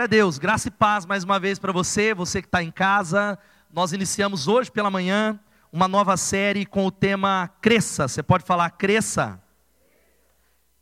Glória a Deus, graça e paz mais uma vez para você, você que está em casa. Nós iniciamos hoje pela manhã uma nova série com o tema Cresça. Você pode falar Cresça?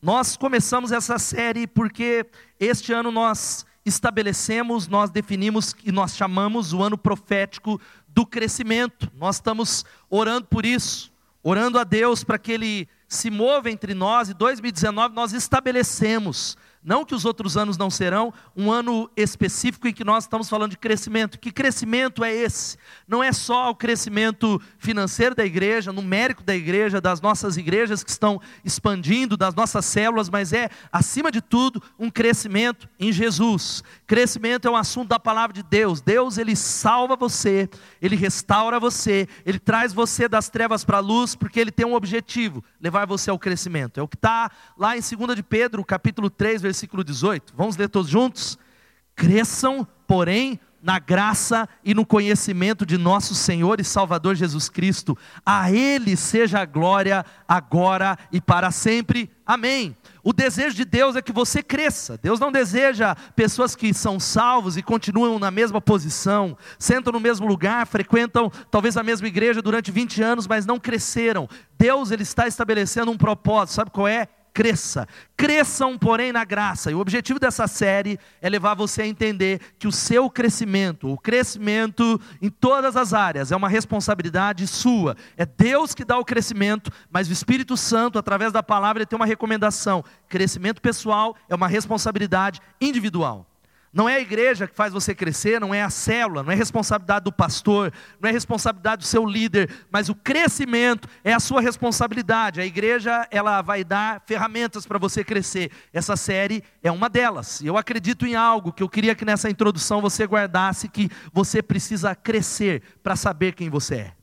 Nós começamos essa série porque este ano nós estabelecemos, nós definimos e nós chamamos o ano profético do crescimento. Nós estamos orando por isso, orando a Deus para que Ele se mova entre nós. E 2019 nós estabelecemos não que os outros anos não serão, um ano específico em que nós estamos falando de crescimento. Que crescimento é esse? Não é só o crescimento financeiro da igreja, numérico da igreja, das nossas igrejas que estão expandindo, das nossas células, mas é, acima de tudo, um crescimento em Jesus. Crescimento é um assunto da palavra de Deus. Deus, ele salva você, ele restaura você, ele traz você das trevas para a luz, porque ele tem um objetivo: levar você ao crescimento. É o que está lá em 2 de Pedro, capítulo 3, versículo 18. Vamos ler todos juntos? Cresçam, porém, na graça e no conhecimento de nosso Senhor e Salvador Jesus Cristo. A Ele seja a glória agora e para sempre. Amém. O desejo de Deus é que você cresça. Deus não deseja pessoas que são salvos e continuam na mesma posição, sentam no mesmo lugar, frequentam talvez a mesma igreja durante 20 anos, mas não cresceram. Deus ele está estabelecendo um propósito. Sabe qual é? Cresça. Cresçam, porém, na graça. E o objetivo dessa série é levar você a entender que o seu crescimento, o crescimento em todas as áreas, é uma responsabilidade sua. É Deus que dá o crescimento, mas o Espírito Santo, através da palavra, ele tem uma recomendação. Crescimento pessoal é uma responsabilidade individual. Não é a igreja que faz você crescer, não é a célula, não é responsabilidade do pastor, não é responsabilidade do seu líder, mas o crescimento é a sua responsabilidade. A igreja, ela vai dar ferramentas para você crescer. Essa série é uma delas. Eu acredito em algo que eu queria que nessa introdução você guardasse que você precisa crescer para saber quem você é.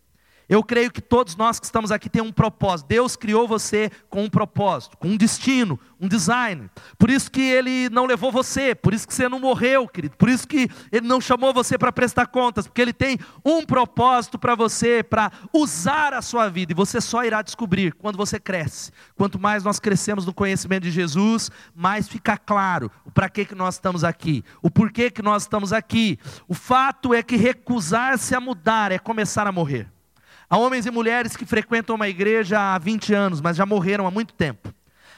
Eu creio que todos nós que estamos aqui temos um propósito. Deus criou você com um propósito, com um destino, um design. Por isso que Ele não levou você, por isso que você não morreu, querido. Por isso que Ele não chamou você para prestar contas, porque Ele tem um propósito para você, para usar a sua vida. E você só irá descobrir quando você cresce. Quanto mais nós crescemos no conhecimento de Jesus, mais fica claro o para que, que nós estamos aqui, o porquê que nós estamos aqui. O fato é que recusar-se a mudar é começar a morrer. Há homens e mulheres que frequentam uma igreja há 20 anos, mas já morreram há muito tempo.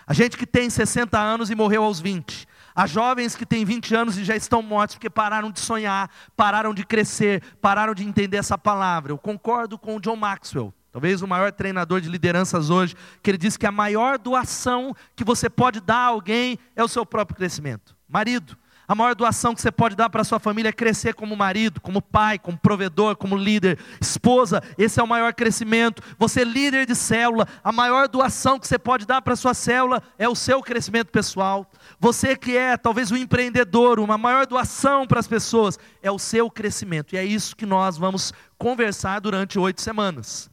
Há gente que tem 60 anos e morreu aos 20. Há jovens que têm 20 anos e já estão mortos porque pararam de sonhar, pararam de crescer, pararam de entender essa palavra. Eu concordo com o John Maxwell, talvez o maior treinador de lideranças hoje, que ele diz que a maior doação que você pode dar a alguém é o seu próprio crescimento. Marido, a maior doação que você pode dar para sua família é crescer como marido, como pai, como provedor, como líder. Esposa, esse é o maior crescimento. Você, líder de célula, a maior doação que você pode dar para sua célula é o seu crescimento pessoal. Você que é talvez um empreendedor, uma maior doação para as pessoas é o seu crescimento. E é isso que nós vamos conversar durante oito semanas.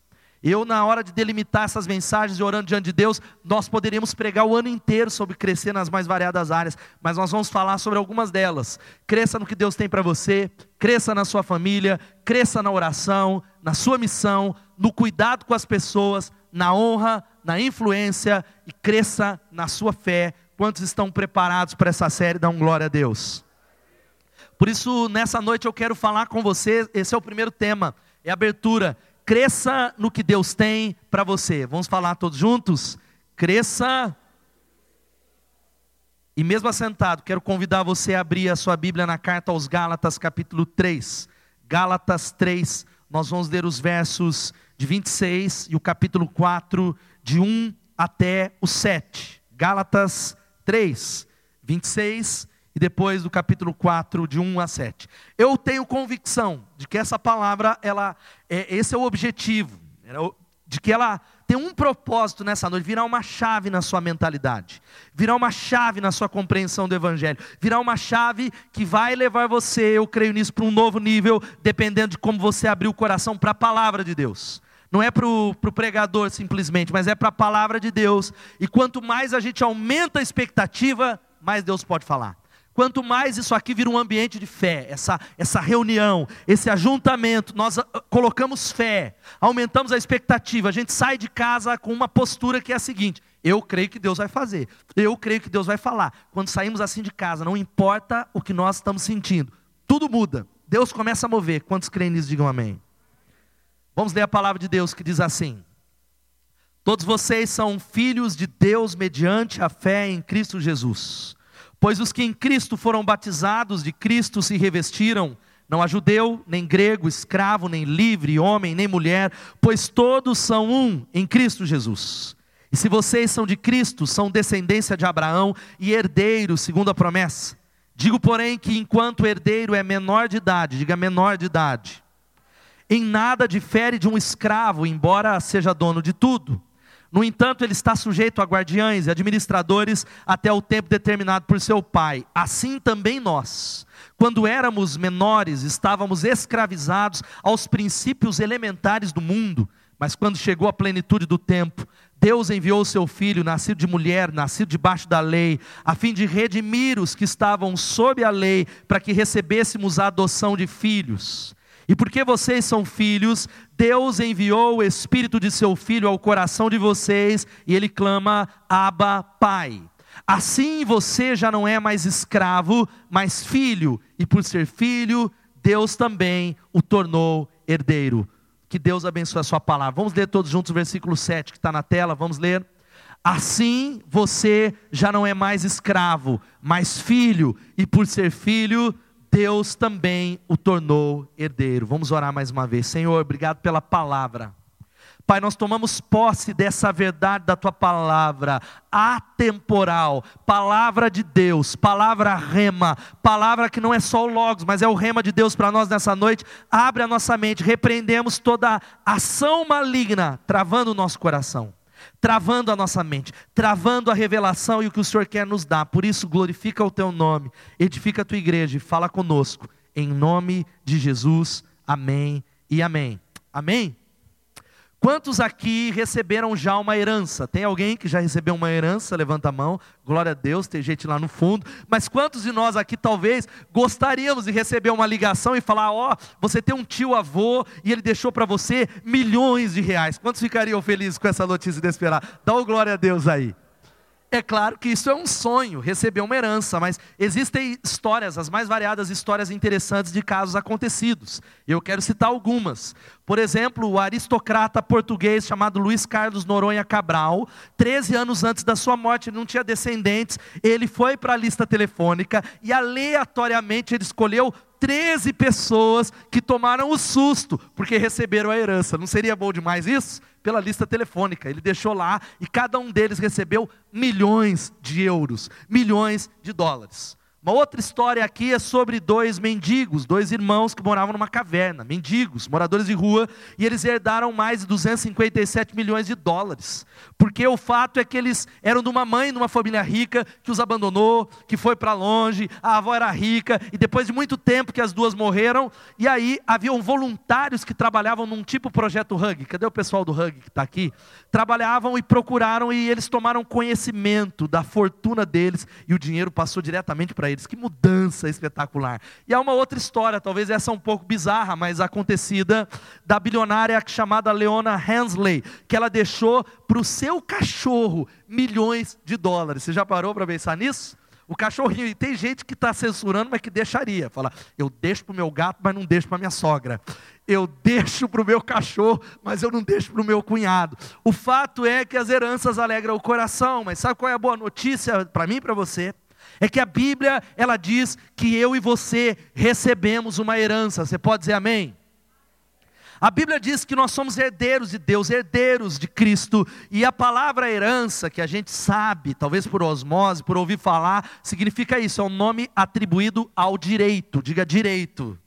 Eu, na hora de delimitar essas mensagens e orando diante de Deus, nós poderíamos pregar o ano inteiro sobre crescer nas mais variadas áreas, mas nós vamos falar sobre algumas delas. Cresça no que Deus tem para você, cresça na sua família, cresça na oração, na sua missão, no cuidado com as pessoas, na honra, na influência e cresça na sua fé. Quantos estão preparados para essa série? Dão glória a Deus. Por isso, nessa noite eu quero falar com você, esse é o primeiro tema, é a abertura Cresça no que Deus tem para você. Vamos falar todos juntos? Cresça. E mesmo assentado, quero convidar você a abrir a sua Bíblia na carta aos Gálatas, capítulo 3. Gálatas 3, nós vamos ler os versos de 26 e o capítulo 4, de 1 até o 7. Gálatas 3, 26 e depois do capítulo 4, de 1 a 7. Eu tenho convicção de que essa palavra, ela, é, esse é o objetivo, de que ela tem um propósito nessa noite, virar uma chave na sua mentalidade, virar uma chave na sua compreensão do Evangelho, virar uma chave que vai levar você, eu creio nisso, para um novo nível, dependendo de como você abrir o coração para a palavra de Deus. Não é para o pregador simplesmente, mas é para a palavra de Deus. E quanto mais a gente aumenta a expectativa, mais Deus pode falar. Quanto mais isso aqui vira um ambiente de fé, essa, essa reunião, esse ajuntamento, nós ah, colocamos fé, aumentamos a expectativa, a gente sai de casa com uma postura que é a seguinte: Eu creio que Deus vai fazer. Eu creio que Deus vai falar. Quando saímos assim de casa, não importa o que nós estamos sentindo, tudo muda. Deus começa a mover. Quantos creem nisso, digam amém. Vamos ler a palavra de Deus que diz assim: Todos vocês são filhos de Deus mediante a fé em Cristo Jesus. Pois os que em Cristo foram batizados, de Cristo se revestiram, não há judeu, nem grego, escravo, nem livre, homem, nem mulher, pois todos são um em Cristo Jesus. E se vocês são de Cristo, são descendência de Abraão e herdeiros, segundo a promessa. Digo, porém, que enquanto herdeiro é menor de idade, diga menor de idade, em nada difere de um escravo, embora seja dono de tudo. No entanto, ele está sujeito a guardiães e administradores até o tempo determinado por seu pai. Assim também nós, quando éramos menores, estávamos escravizados aos princípios elementares do mundo, mas quando chegou a plenitude do tempo, Deus enviou o seu filho, nascido de mulher, nascido debaixo da lei, a fim de redimir os que estavam sob a lei, para que recebêssemos a adoção de filhos. E porque vocês são filhos, Deus enviou o Espírito de seu Filho ao coração de vocês, e ele clama: Abba, Pai. Assim você já não é mais escravo, mas filho, e por ser filho, Deus também o tornou herdeiro. Que Deus abençoe a sua palavra. Vamos ler todos juntos o versículo 7 que está na tela, vamos ler. Assim você já não é mais escravo, mas filho, e por ser filho, Deus também o tornou herdeiro. Vamos orar mais uma vez. Senhor, obrigado pela palavra. Pai, nós tomamos posse dessa verdade da tua palavra, atemporal, palavra de Deus, palavra rema, palavra que não é só o Logos, mas é o rema de Deus para nós nessa noite. Abre a nossa mente, repreendemos toda ação maligna, travando o nosso coração, travando a nossa mente, travando a revelação e o que o Senhor quer nos dar. Por isso, glorifica o teu nome, edifica a tua igreja e fala conosco, em nome de Jesus. Amém e amém. Amém? Quantos aqui receberam já uma herança? Tem alguém que já recebeu uma herança? Levanta a mão. Glória a Deus, tem gente lá no fundo. Mas quantos de nós aqui talvez gostaríamos de receber uma ligação e falar: Ó, oh, você tem um tio avô e ele deixou para você milhões de reais. Quantos ficariam felizes com essa notícia inesperada? Dá o glória a Deus aí. É claro que isso é um sonho, receber uma herança, mas existem histórias, as mais variadas histórias interessantes de casos acontecidos. Eu quero citar algumas. Por exemplo, o aristocrata português chamado Luiz Carlos Noronha Cabral, 13 anos antes da sua morte, ele não tinha descendentes, ele foi para a lista telefônica e aleatoriamente ele escolheu 13 pessoas que tomaram o susto porque receberam a herança. Não seria bom demais isso? Pela lista telefônica. Ele deixou lá e cada um deles recebeu milhões de euros, milhões de dólares. Uma outra história aqui é sobre dois mendigos, dois irmãos que moravam numa caverna, mendigos, moradores de rua, e eles herdaram mais de 257 milhões de dólares. Porque o fato é que eles eram de uma mãe, de uma família rica, que os abandonou, que foi para longe, a avó era rica, e depois de muito tempo que as duas morreram, e aí haviam voluntários que trabalhavam num tipo projeto Hug. Cadê o pessoal do Hug que está aqui? Trabalhavam e procuraram, e eles tomaram conhecimento da fortuna deles, e o dinheiro passou diretamente para eles eles. Que mudança espetacular. E há uma outra história, talvez essa um pouco bizarra, mas acontecida, da bilionária chamada Leona Hensley, que ela deixou para o seu cachorro milhões de dólares. Você já parou para pensar nisso? O cachorrinho, e tem gente que está censurando, mas que deixaria. Fala, eu deixo para o meu gato, mas não deixo para minha sogra. Eu deixo para o meu cachorro, mas eu não deixo para o meu cunhado. O fato é que as heranças alegram o coração, mas sabe qual é a boa notícia para mim e para você? É que a Bíblia, ela diz que eu e você recebemos uma herança. Você pode dizer amém? A Bíblia diz que nós somos herdeiros de Deus, herdeiros de Cristo, e a palavra herança, que a gente sabe, talvez por osmose, por ouvir falar, significa isso, é um nome atribuído ao direito, diga direito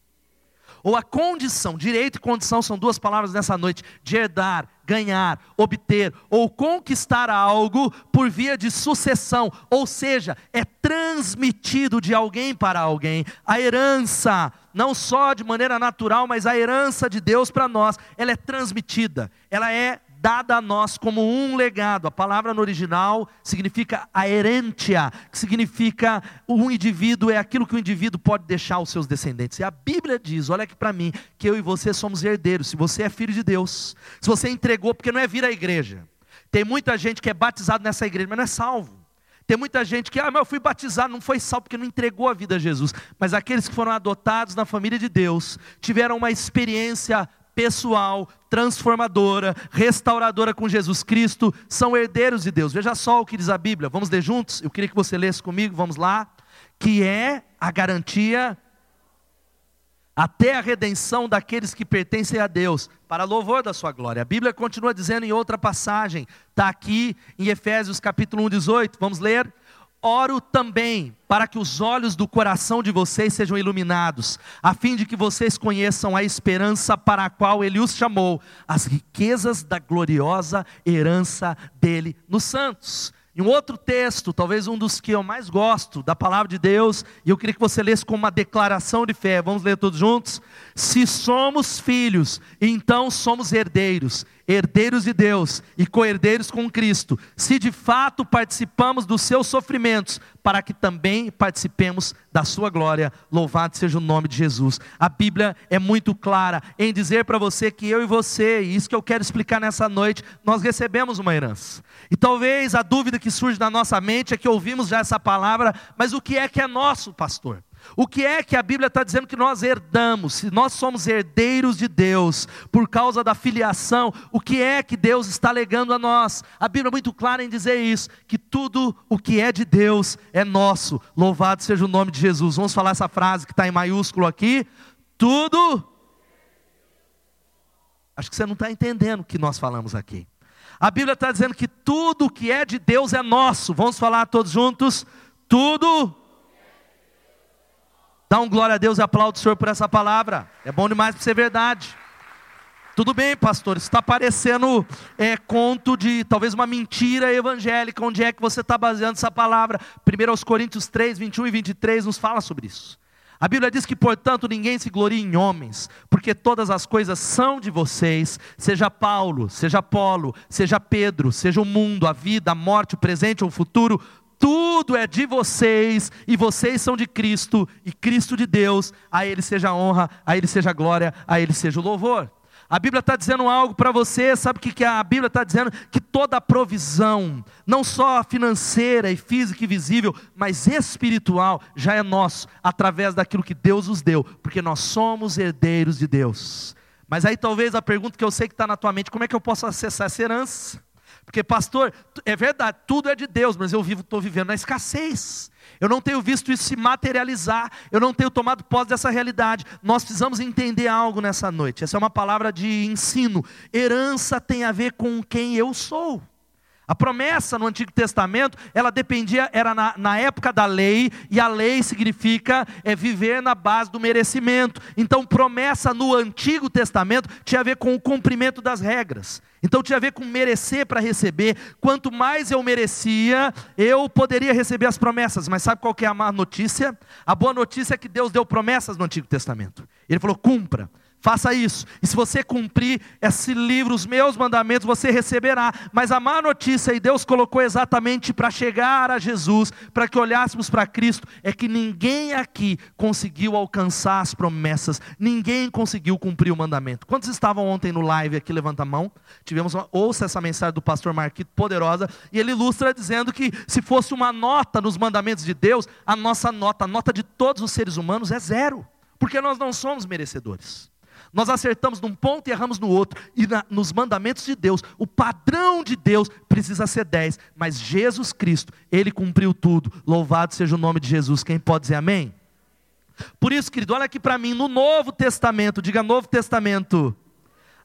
ou a condição, direito e condição são duas palavras nessa noite, de herdar, ganhar, obter ou conquistar algo por via de sucessão, ou seja, é transmitido de alguém para alguém. A herança, não só de maneira natural, mas a herança de Deus para nós, ela é transmitida, ela é dada a nós como um legado. A palavra no original significa a herentia, que significa um indivíduo é aquilo que o indivíduo pode deixar aos seus descendentes. E a Bíblia diz, olha aqui para mim, que eu e você somos herdeiros. Se você é filho de Deus, se você entregou, porque não é vir à igreja. Tem muita gente que é batizado nessa igreja, mas não é salvo. Tem muita gente que, ah, mas eu fui batizado, não foi salvo porque não entregou a vida a Jesus. Mas aqueles que foram adotados na família de Deus, tiveram uma experiência pessoal, transformadora, restauradora com Jesus Cristo, são herdeiros de Deus. Veja só o que diz a Bíblia, vamos ler juntos? Eu queria que você lesse comigo, vamos lá. Que é a garantia até a redenção daqueles que pertencem a Deus, para louvor da sua glória. A Bíblia continua dizendo em outra passagem, está aqui em Efésios capítulo 1, 18, vamos ler? Oro também para que os olhos do coração de vocês sejam iluminados, a fim de que vocês conheçam a esperança para a qual Ele os chamou, as riquezas da gloriosa herança dele nos santos. Em um outro texto, talvez um dos que eu mais gosto da palavra de Deus, e eu queria que você lesse como uma declaração de fé. Vamos ler todos juntos? Se somos filhos, então somos herdeiros herdeiros de Deus e co-herdeiros com Cristo, se de fato participamos dos seus sofrimentos, para que também participemos da sua glória. Louvado seja o nome de Jesus. A Bíblia é muito clara em dizer para você que eu e você, e isso que eu quero explicar nessa noite, nós recebemos uma herança. E talvez a dúvida que surge na nossa mente é que ouvimos já essa palavra, mas o que é que é nosso, pastor? O que é que a Bíblia está dizendo que nós herdamos? Se nós somos herdeiros de Deus, por causa da filiação, o que é que Deus está legando a nós? A Bíblia é muito clara em dizer isso: que tudo o que é de Deus é nosso. Louvado seja o nome de Jesus. Vamos falar essa frase que está em maiúsculo aqui: tudo. Acho que você não está entendendo o que nós falamos aqui. A Bíblia está dizendo que tudo o que é de Deus é nosso. Vamos falar todos juntos? Tudo Dá um glória a Deus e aplaude o Senhor por essa palavra. É bom demais para ser verdade. Tudo bem, pastor, está parecendo é, conto de talvez uma mentira evangélica. Onde é que você está baseando essa palavra? 1 aos Coríntios 3, 21 e 23 nos fala sobre isso. A Bíblia diz que, portanto, ninguém se glorie em homens, porque todas as coisas são de vocês, seja Paulo, seja Apolo, seja Pedro, seja o mundo, a vida, a morte, o presente ou o futuro, tudo é de vocês, e vocês são de Cristo, e Cristo de Deus, a Ele seja a honra, a Ele seja a glória, a Ele seja o louvor. A Bíblia está dizendo algo para você, sabe o que, que a Bíblia está dizendo? Que toda a provisão, não só financeira e física e visível, mas espiritual, já é nosso, através daquilo que Deus nos deu, porque nós somos herdeiros de Deus. Mas aí talvez a pergunta que eu sei que está na tua mente, como é que eu posso acessar essa herança? Porque, pastor, é verdade, tudo é de Deus, mas eu estou vivendo na escassez. Eu não tenho visto isso se materializar, eu não tenho tomado posse dessa realidade. Nós precisamos entender algo nessa noite. Essa é uma palavra de ensino. Herança tem a ver com quem eu sou. A promessa no Antigo Testamento, ela dependia, era na, na, época da lei, e a lei significa é viver na base do merecimento. Então, promessa no Antigo Testamento tinha a ver com o cumprimento das regras. Então, tinha a ver com merecer para receber. Quanto mais eu merecia, eu poderia receber as promessas. Mas sabe qual que é a má notícia? A boa notícia é que Deus deu promessas no Antigo Testamento. Ele falou: cumpra. Faça isso. E se você cumprir esse livro, os meus mandamentos, você receberá. Mas a má notícia, e Deus colocou exatamente para chegar a Jesus, para que olhássemos para Cristo, é que ninguém aqui conseguiu alcançar as promessas, ninguém conseguiu cumprir o mandamento. Quantos estavam ontem no live aqui? Levanta a mão. Tivemos uma, ouça essa mensagem do pastor Marquito, poderosa, e ele ilustra dizendo que se fosse uma nota nos mandamentos de Deus, a nossa nota, a nota de todos os seres humanos é zero, porque nós não somos merecedores. Nós acertamos num ponto e erramos no outro. E na, nos mandamentos de Deus, o padrão de Deus precisa ser 10. Mas Jesus Cristo, Ele cumpriu tudo. Louvado seja o nome de Jesus. Quem pode dizer amém? Por isso, querido, olha aqui para mim, no Novo Testamento, diga Novo Testamento.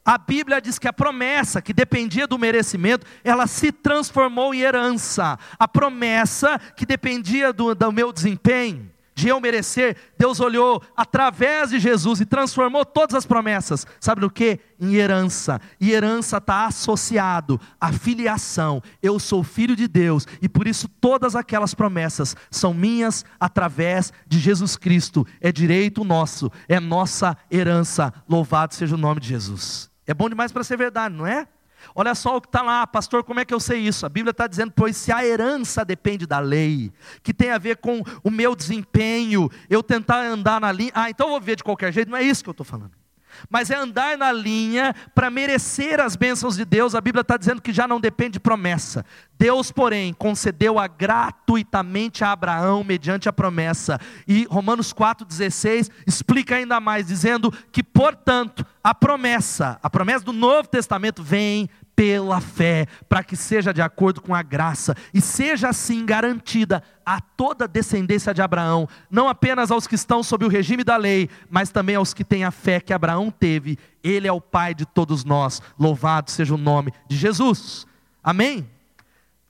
A Bíblia diz que a promessa que dependia do merecimento, ela se transformou em herança. A promessa que dependia do, do meu desempenho, de eu merecer, Deus olhou através de Jesus e transformou todas as promessas, sabe no que? Em herança. E herança está associado à filiação. Eu sou filho de Deus e por isso todas aquelas promessas são minhas através de Jesus Cristo. É direito nosso, é nossa herança. Louvado seja o nome de Jesus. É bom demais para ser verdade, não é? Olha só o que está lá, pastor, como é que eu sei isso? A Bíblia está dizendo, pois se a herança depende da lei, que tem a ver com o meu desempenho, eu tentar andar na linha, ah, então eu vou viver de qualquer jeito, não é isso que eu estou falando. Mas é andar na linha para merecer as bênçãos de Deus. A Bíblia está dizendo que já não depende de promessa. Deus, porém, concedeu-a gratuitamente a Abraão mediante a promessa. E Romanos 4,16 explica ainda mais, dizendo que, portanto, a promessa, a promessa do Novo Testamento vem pela fé, para que seja de acordo com a graça e seja assim garantida a toda a descendência de Abraão, não apenas aos que estão sob o regime da lei, mas também aos que têm a fé que Abraão teve. Ele é o Pai de todos nós. Louvado seja o nome de Jesus. Amém?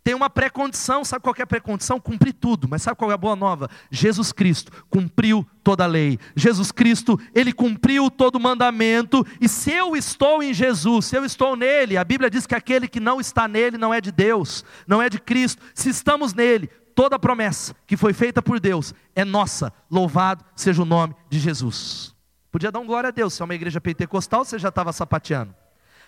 Tem uma pré-condição, sabe qual é a pré-condição? Cumprir tudo, mas sabe qual é a boa nova? Jesus Cristo cumpriu toda a lei. Jesus Cristo, ele cumpriu todo o mandamento, e se eu estou em Jesus, se eu estou nele, a Bíblia diz que aquele que não está nele não é de Deus, não é de Cristo. Se estamos nele, toda a promessa que foi feita por Deus é nossa. Louvado seja o nome de Jesus. Podia dar um glória a Deus, se é uma igreja pentecostal, você já estava sapateando.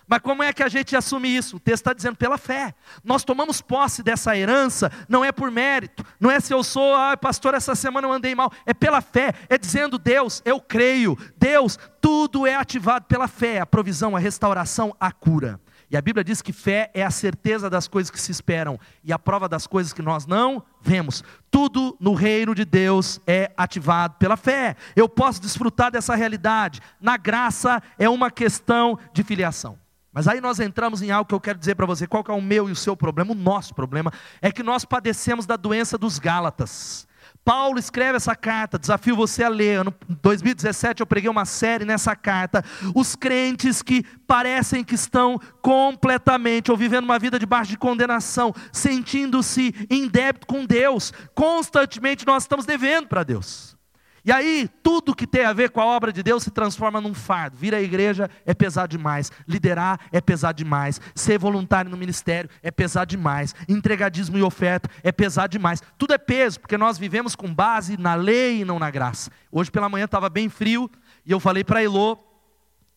Mas como é que a gente assume isso? O texto está dizendo pela fé. Nós tomamos posse dessa herança, não é por mérito, não é se eu sou, ah, pastor, essa semana eu andei mal, é pela fé, é dizendo, Deus, eu creio, Deus, tudo é ativado pela fé, a provisão, a restauração, a cura. E a Bíblia diz que fé é a certeza das coisas que se esperam e a prova das coisas que nós não vemos. Tudo no reino de Deus é ativado pela fé. Eu posso desfrutar dessa realidade. Na graça é uma questão de filiação. Mas aí nós entramos em algo que eu quero dizer para você, qual que é o meu e o seu problema? O nosso problema é que nós padecemos da doença dos Gálatas. Paulo escreve essa carta, desafio você a ler. Em 2017 eu preguei uma série nessa carta. Os crentes que parecem que estão completamente ou vivendo uma vida debaixo de condenação, sentindo-se em débito com Deus. Constantemente nós estamos devendo para Deus. E aí, tudo que tem a ver com a obra de Deus se transforma num fardo. Vir à igreja é pesar demais. Liderar é pesar demais. Ser voluntário no ministério é pesar demais. Entregadismo e oferta é pesar demais. Tudo é peso, porque nós vivemos com base na lei e não na graça. Hoje pela manhã estava bem frio e eu falei para Elô,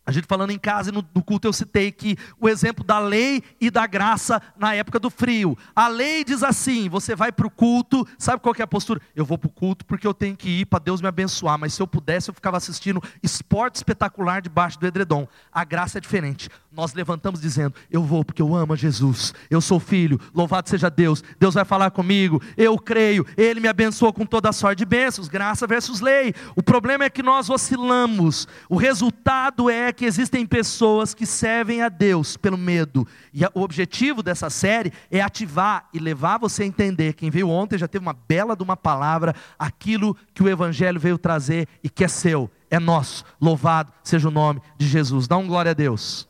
a gente falando em casa e no, no, culto eu citei que o exemplo da lei e da graça na época do frio. A lei diz assim: você vai para o culto, sabe qual é a postura? Eu vou para o culto porque eu tenho que ir para Deus me abençoar, mas se eu pudesse eu ficava assistindo esporte espetacular debaixo do edredom. A graça é diferente. Nós levantamos dizendo: Eu vou porque eu amo a Jesus, eu sou filho, louvado seja Deus, Deus vai falar comigo, eu creio, Ele me abençoou com toda a sorte de bênçãos, graça versus lei. O problema é que nós oscilamos, o resultado é que existem pessoas que servem a Deus pelo medo. E o objetivo dessa série é ativar e levar você a entender. Quem veio ontem já teve uma bela de uma palavra, aquilo que o Evangelho veio trazer e que é seu, é nosso. Louvado seja o nome de Jesus. Dá um glória a Deus.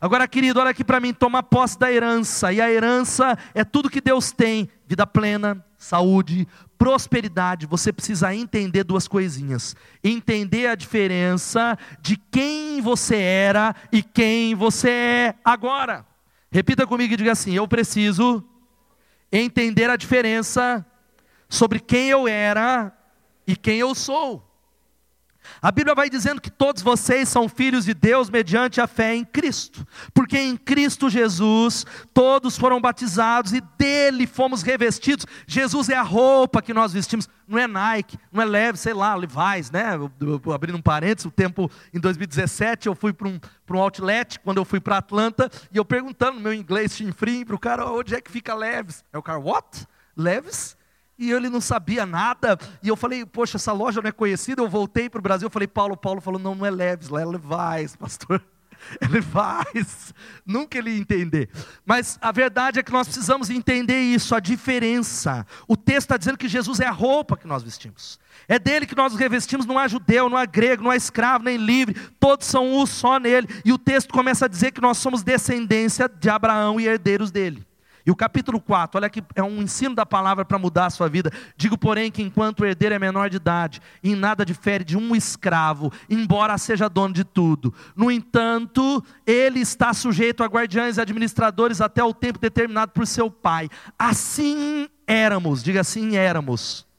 Agora, querido, olha aqui para mim, toma posse da herança. E a herança é tudo que Deus tem: vida plena, saúde, prosperidade. Você precisa entender duas coisinhas: entender a diferença de quem você era e quem você é agora. Repita comigo e diga assim: eu preciso entender a diferença sobre quem eu era e quem eu sou. A Bíblia vai dizendo que todos vocês são filhos de Deus mediante a fé em Cristo, porque em Cristo Jesus todos foram batizados e dele fomos revestidos. Jesus é a roupa que nós vestimos, não é Nike, não é leve, sei lá, Levi's, né? Abrindo um parênteses, o tempo em 2017 eu fui para um, um outlet, quando eu fui para Atlanta, e eu perguntando no meu inglês chinfrim para o cara, onde é que fica Leves? É o cara, what? Leves? E ele não sabia nada. E eu falei, poxa, essa loja não é conhecida. Eu voltei para o Brasil, eu falei, Paulo, Paulo falou, não, não é Leves, lá é Levi's, pastor. Ele faz, nunca ele ia entender. Mas a verdade é que nós precisamos entender isso, a diferença. O texto está dizendo que Jesus é a roupa que nós vestimos. É dele que nós revestimos, não há judeu, não há grego, não há escravo, nem livre, todos são um só nele. E o texto começa a dizer que nós somos descendência de Abraão e herdeiros dele. E o capítulo 4, olha que é um ensino da palavra para mudar a sua vida. Digo, porém, que enquanto o herdeiro é menor de idade, em nada difere de um escravo, embora seja dono de tudo. No entanto, ele está sujeito a guardiães e administradores até o tempo determinado por seu pai. Assim éramos, diga assim éramos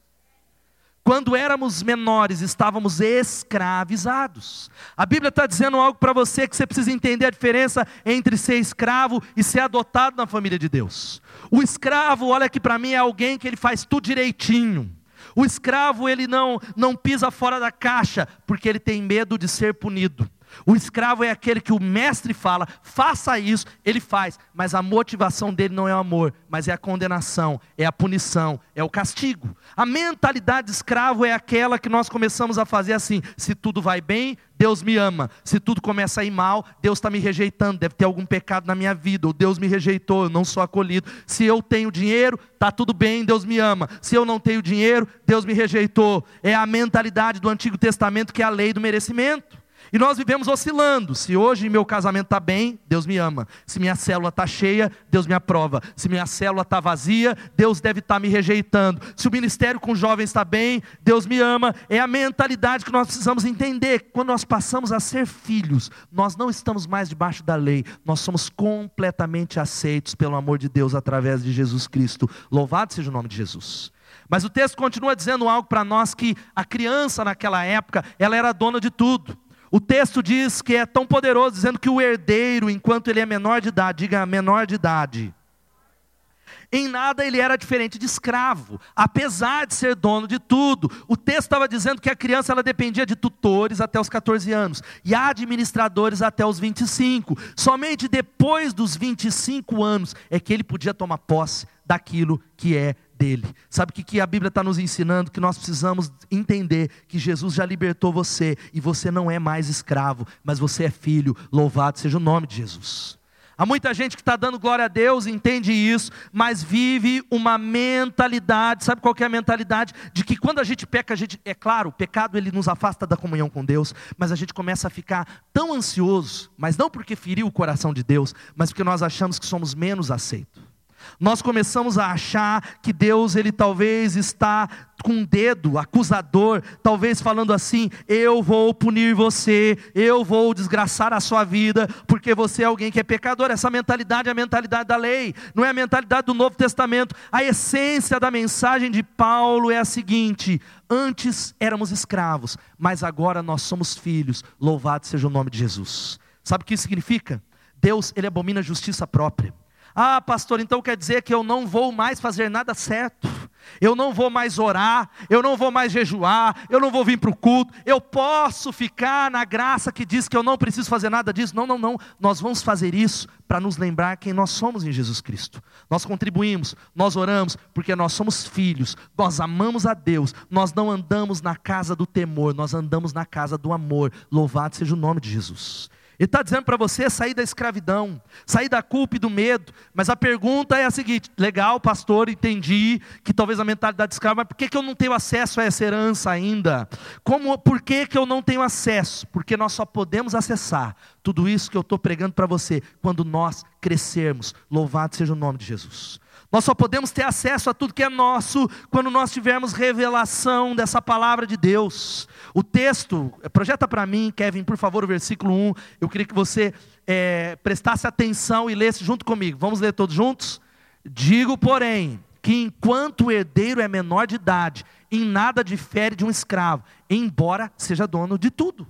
quando éramos menores, estávamos escravizados. A Bíblia está dizendo algo para você que você precisa entender a diferença entre ser escravo e ser adotado na família de Deus. O escravo, olha aqui para mim, é alguém que ele faz tudo direitinho. O escravo, ele não, não pisa fora da caixa, porque ele tem medo de ser punido. O escravo é aquele que o mestre fala, faça isso, ele faz, mas a motivação dele não é o amor, mas é a condenação, é a punição, é o castigo. A mentalidade de escravo é aquela que nós começamos a fazer assim: se tudo vai bem, Deus me ama. Se tudo começa a ir mal, Deus está me rejeitando, deve ter algum pecado na minha vida, ou Deus me rejeitou, eu não sou acolhido. Se eu tenho dinheiro, está tudo bem, Deus me ama. Se eu não tenho dinheiro, Deus me rejeitou. É a mentalidade do Antigo Testamento que é a lei do merecimento. E nós vivemos oscilando. Se hoje meu casamento está bem, Deus me ama. Se minha célula está cheia, Deus me aprova. Se minha célula está vazia, Deus deve estar tá me rejeitando. Se o ministério com jovens está bem, Deus me ama. É a mentalidade que nós precisamos entender. Quando nós passamos a ser filhos, nós não estamos mais debaixo da lei. Nós somos completamente aceitos pelo amor de Deus através de Jesus Cristo. Louvado seja o nome de Jesus. Mas o texto continua dizendo algo para nós que a criança naquela época, ela era dona de tudo. O texto diz que é tão poderoso, dizendo que o herdeiro, enquanto ele é menor de idade, diga menor de idade, em nada ele era diferente de escravo, apesar de ser dono de tudo. O texto estava dizendo que a criança ela dependia de tutores até os 14 anos e administradores até os 25. Somente depois dos 25 anos é que ele podia tomar posse daquilo que é dele. Sabe o que, que a Bíblia está nos ensinando? Que nós precisamos entender que Jesus já libertou você e você não é mais escravo, mas você é filho. Louvado seja o nome de Jesus. Há muita gente que está dando glória a Deus, entende isso, mas vive uma mentalidade, sabe qual é a mentalidade? De que quando a gente peca, a gente, é claro, o pecado ele nos afasta da comunhão com Deus, mas a gente começa a ficar tão ansioso, mas não porque feriu o coração de Deus, mas porque nós achamos que somos menos aceitos. Nós começamos a achar que Deus, ele talvez está com um dedo acusador, talvez falando assim: eu vou punir você, eu vou desgraçar a sua vida, porque você é alguém que é pecador. Essa mentalidade é a mentalidade da lei, não é a mentalidade do Novo Testamento. A essência da mensagem de Paulo é a seguinte: antes éramos escravos, mas agora nós somos filhos. Louvado seja o nome de Jesus. Sabe o que isso significa? Deus, ele abomina a justiça própria. Ah, pastor, então quer dizer que eu não vou mais fazer nada certo, eu não vou mais orar, eu não vou mais jejuar, eu não vou vir para o culto, eu posso ficar na graça que diz que eu não preciso fazer nada disso. Não, não, não, nós vamos fazer isso para nos lembrar quem nós somos em Jesus Cristo. Nós contribuímos, nós oramos, porque nós somos filhos, nós amamos a Deus, nós não andamos na casa do temor, nós andamos na casa do amor. Louvado seja o nome de Jesus. Ele está dizendo para você sair da escravidão, sair da culpa e do medo. Mas a pergunta é a seguinte: legal, pastor, entendi que talvez a mentalidade de escravo, mas por que, que eu não tenho acesso a essa herança ainda? Como, por que, que eu não tenho acesso? Porque nós só podemos acessar tudo isso que eu estou pregando para você quando nós crescermos. Louvado seja o nome de Jesus. Nós só podemos ter acesso a tudo que é nosso quando nós tivermos revelação dessa palavra de Deus. O texto, projeta para mim, Kevin, por favor, o versículo 1. Eu queria que você é, prestasse atenção e lesse junto comigo. Vamos ler todos juntos? Digo, porém, que enquanto o herdeiro é menor de idade, em nada difere de um escravo, embora seja dono de tudo.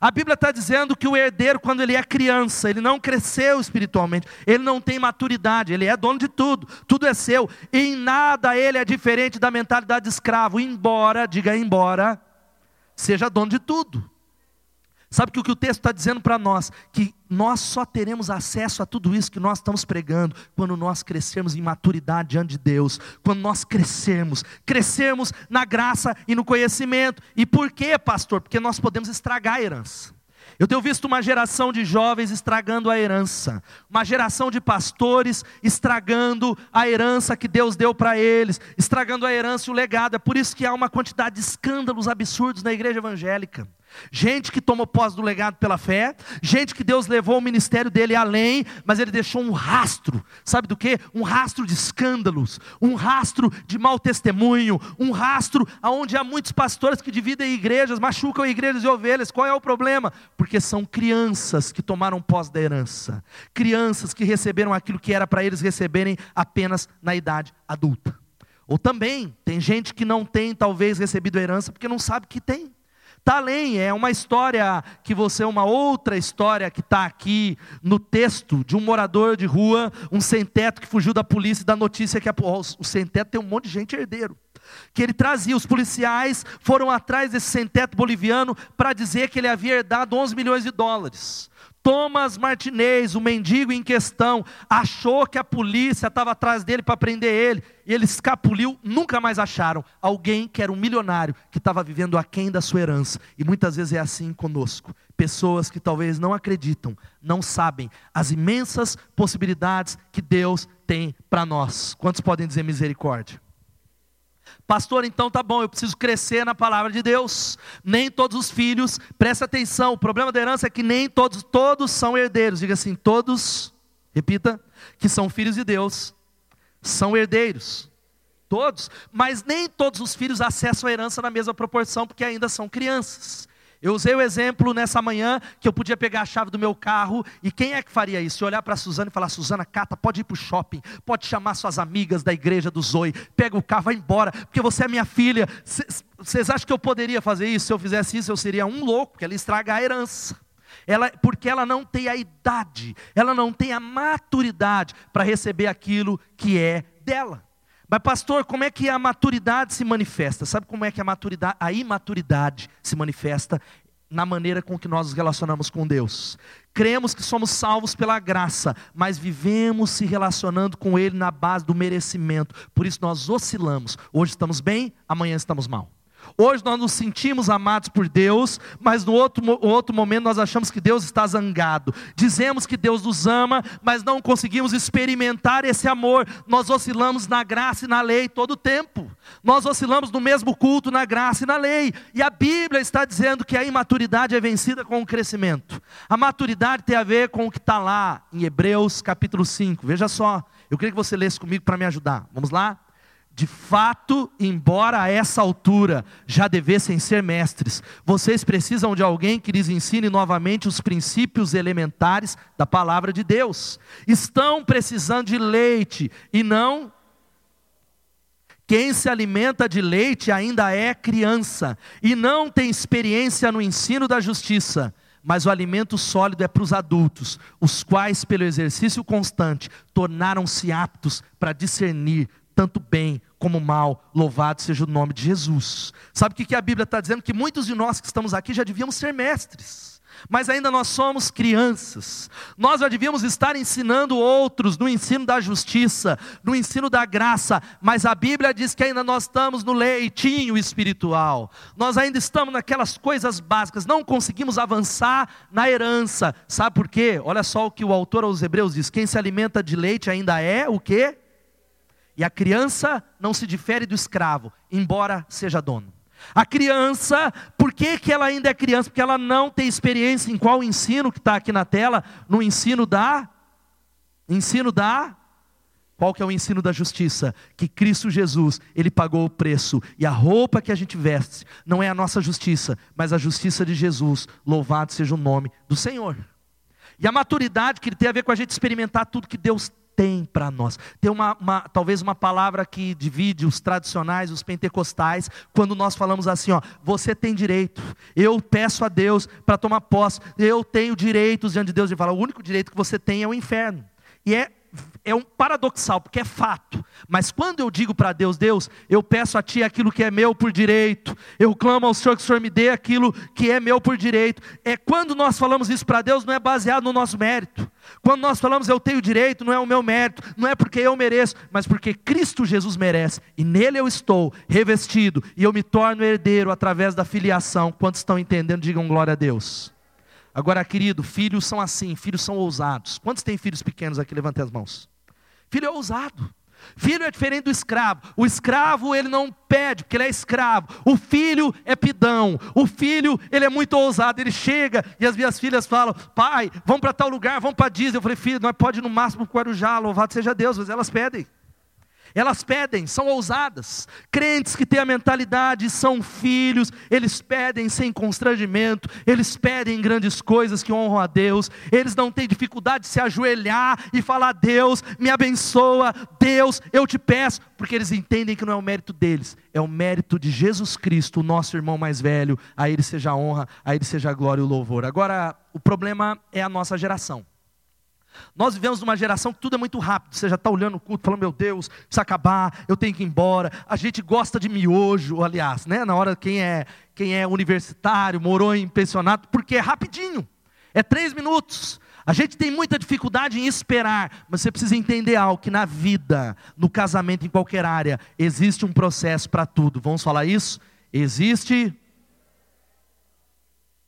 A Bíblia está dizendo que o herdeiro, quando ele é criança, ele não cresceu espiritualmente, ele não tem maturidade, ele é dono de tudo, tudo é seu, em nada ele é diferente da mentalidade de escravo, embora, diga embora, seja dono de tudo. Sabe que o que o texto está dizendo para nós? Que nós só teremos acesso a tudo isso que nós estamos pregando quando nós crescermos em maturidade diante de Deus, quando nós crescermos, crescermos na graça e no conhecimento. E por quê, pastor? Porque nós podemos estragar a herança. Eu tenho visto uma geração de jovens estragando a herança, uma geração de pastores estragando a herança que Deus deu para eles, estragando a herança e o legado. É por isso que há uma quantidade de escândalos absurdos na igreja evangélica. Gente que tomou posse do legado pela fé, gente que Deus levou o ministério dele além, mas ele deixou um rastro, sabe do que? Um rastro de escândalos, um rastro de mau testemunho, um rastro onde há muitos pastores que dividem igrejas, machucam igrejas e ovelhas. Qual é o problema? Porque são crianças que tomaram posse da herança, crianças que receberam aquilo que era para eles receberem apenas na idade adulta. Ou também tem gente que não tem talvez recebido herança porque não sabe que tem. Está além, é uma história que você, uma outra história que está aqui no texto de um morador de rua, um sem-teto que fugiu da polícia e da notícia que a, o sem-teto tem um monte de gente herdeiro. que ele trazia. Os policiais foram atrás desse sem-teto boliviano para dizer que ele havia herdado 11 milhões de dólares. Thomas Martinez, o mendigo em questão, achou que a polícia estava atrás dele para prender ele, e ele escapuliu, nunca mais acharam alguém que era um milionário, que estava vivendo aquém da sua herança. E muitas vezes é assim conosco. Pessoas que talvez não acreditam, não sabem as imensas possibilidades que Deus tem para nós. Quantos podem dizer misericórdia? Pastor, então tá bom, eu preciso crescer na palavra de Deus. Nem todos os filhos, presta atenção, o problema da herança é que nem todos, todos são herdeiros. Diga assim, todos, repita, que são filhos de Deus, são herdeiros. Todos, mas nem todos os filhos acessam a herança na mesma proporção, porque ainda são crianças. Eu usei o exemplo nessa manhã que eu podia pegar a chave do meu carro e quem é que faria isso? olhar para a Suzana e falar: Suzana, cata, pode ir para o shopping, pode chamar suas amigas da igreja do Zoe, pega o carro, vai embora, porque você é minha filha. Vocês acham que eu poderia fazer isso? Se eu fizesse isso, eu seria um louco, porque ela estraga a herança. Ela, porque ela não tem a idade, ela não tem a maturidade para receber aquilo que é dela. Mas pastor, como é que a maturidade se manifesta? Sabe como é que a maturidade, a imaturidade se manifesta na maneira com que nós nos relacionamos com Deus? Cremos que somos salvos pela graça, mas vivemos se relacionando com ele na base do merecimento. Por isso nós oscilamos. Hoje estamos bem, amanhã estamos mal. Hoje nós nos sentimos amados por Deus, mas no outro, outro momento nós achamos que Deus está zangado. Dizemos que Deus nos ama, mas não conseguimos experimentar esse amor. Nós oscilamos na graça e na lei todo o tempo. Nós oscilamos no mesmo culto, na graça e na lei. E a Bíblia está dizendo que a imaturidade é vencida com o crescimento. A maturidade tem a ver com o que está lá em Hebreus capítulo 5. Veja só, eu queria que você lesse comigo para me ajudar. Vamos lá? De fato, embora a essa altura já devessem ser mestres, vocês precisam de alguém que lhes ensine novamente os princípios elementares da palavra de Deus. Estão precisando de leite e não. Quem se alimenta de leite ainda é criança e não tem experiência no ensino da justiça mas o alimento sólido é para os adultos, os quais, pelo exercício constante, tornaram-se aptos para discernir tanto bem como mal, louvado seja o nome de Jesus. Sabe o que a Bíblia está dizendo? Que muitos de nós que estamos aqui já devíamos ser mestres, mas ainda nós somos crianças. Nós já devíamos estar ensinando outros no ensino da justiça, no ensino da graça, mas a Bíblia diz que ainda nós estamos no leitinho espiritual, nós ainda estamos naquelas coisas básicas, não conseguimos avançar na herança. Sabe por quê? Olha só o que o autor aos Hebreus diz: quem se alimenta de leite ainda é o quê? E a criança não se difere do escravo, embora seja dono. A criança, por que, que ela ainda é criança? Porque ela não tem experiência em qual ensino que está aqui na tela? No ensino da. Ensino da. Qual que é o ensino da justiça? Que Cristo Jesus, Ele pagou o preço. E a roupa que a gente veste não é a nossa justiça, mas a justiça de Jesus. Louvado seja o nome do Senhor. E a maturidade que ele tem a ver com a gente experimentar tudo que Deus tem para nós. Tem uma, uma, talvez uma palavra que divide os tradicionais, os pentecostais, quando nós falamos assim, ó, você tem direito. Eu peço a Deus para tomar posse. Eu tenho direitos diante de Deus. Ele fala, o único direito que você tem é o inferno. E é é um paradoxal, porque é fato. Mas quando eu digo para Deus, Deus, eu peço a Ti aquilo que é meu por direito, eu clamo ao Senhor que o Senhor me dê aquilo que é meu por direito. É quando nós falamos isso para Deus, não é baseado no nosso mérito. Quando nós falamos eu tenho direito, não é o meu mérito, não é porque eu mereço, mas porque Cristo Jesus merece, e nele eu estou revestido, e eu me torno herdeiro através da filiação. Quantos estão entendendo? Digam glória a Deus. Agora, querido, filhos são assim, filhos são ousados. Quantos têm filhos pequenos aqui? Levantem as mãos. Filho é ousado. Filho é diferente do escravo. O escravo, ele não pede, porque ele é escravo. O filho é pidão. O filho, ele é muito ousado. Ele chega e as minhas filhas falam: pai, vamos para tal lugar, vamos para Disney. Eu falei: filho, nós pode ir no máximo para o Guarujá, louvado seja Deus. Mas elas pedem. Elas pedem, são ousadas. Crentes que têm a mentalidade, são filhos, eles pedem sem constrangimento, eles pedem grandes coisas que honram a Deus, eles não têm dificuldade de se ajoelhar e falar: Deus, me abençoa, Deus, eu te peço, porque eles entendem que não é o mérito deles, é o mérito de Jesus Cristo, o nosso irmão mais velho, a Ele seja a honra, a Ele seja a glória e o louvor. Agora, o problema é a nossa geração. Nós vivemos numa geração que tudo é muito rápido. Você já está olhando o culto, falando, meu Deus, precisa acabar, eu tenho que ir embora. A gente gosta de miojo, aliás, né? Na hora quem é, quem é universitário, morou em pensionato, porque é rapidinho. É três minutos. A gente tem muita dificuldade em esperar, mas você precisa entender algo: que na vida, no casamento, em qualquer área, existe um processo para tudo. Vamos falar isso? Existe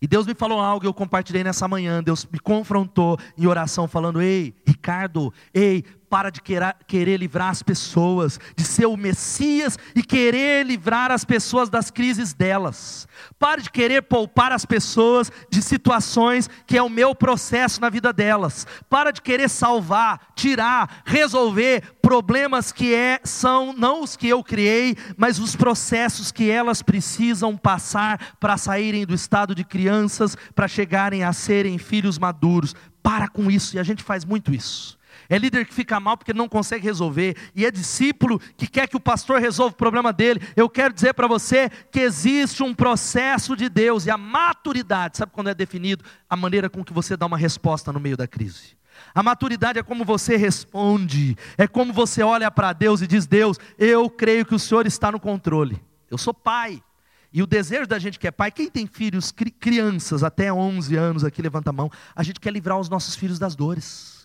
e Deus me falou algo eu compartilhei nessa manhã. Deus me confrontou em oração, falando: Ei, Ricardo, ei, para de querer, querer livrar as pessoas, de ser o Messias e querer livrar as pessoas das crises delas. Pare de querer poupar as pessoas de situações que é o meu processo na vida delas. Para de querer salvar, tirar, resolver problemas que é, são não os que eu criei, mas os processos que elas precisam passar para saírem do estado de crianças, para chegarem a serem filhos maduros. Para com isso, e a gente faz muito isso. É líder que fica mal porque não consegue resolver, e é discípulo que quer que o pastor resolva o problema dele. Eu quero dizer para você que existe um processo de Deus, e a maturidade, sabe quando é definido? A maneira com que você dá uma resposta no meio da crise. A maturidade é como você responde, é como você olha para Deus e diz: Deus, eu creio que o Senhor está no controle. Eu sou pai. E o desejo da gente que é pai, quem tem filhos, crianças até 11 anos aqui, levanta a mão, a gente quer livrar os nossos filhos das dores.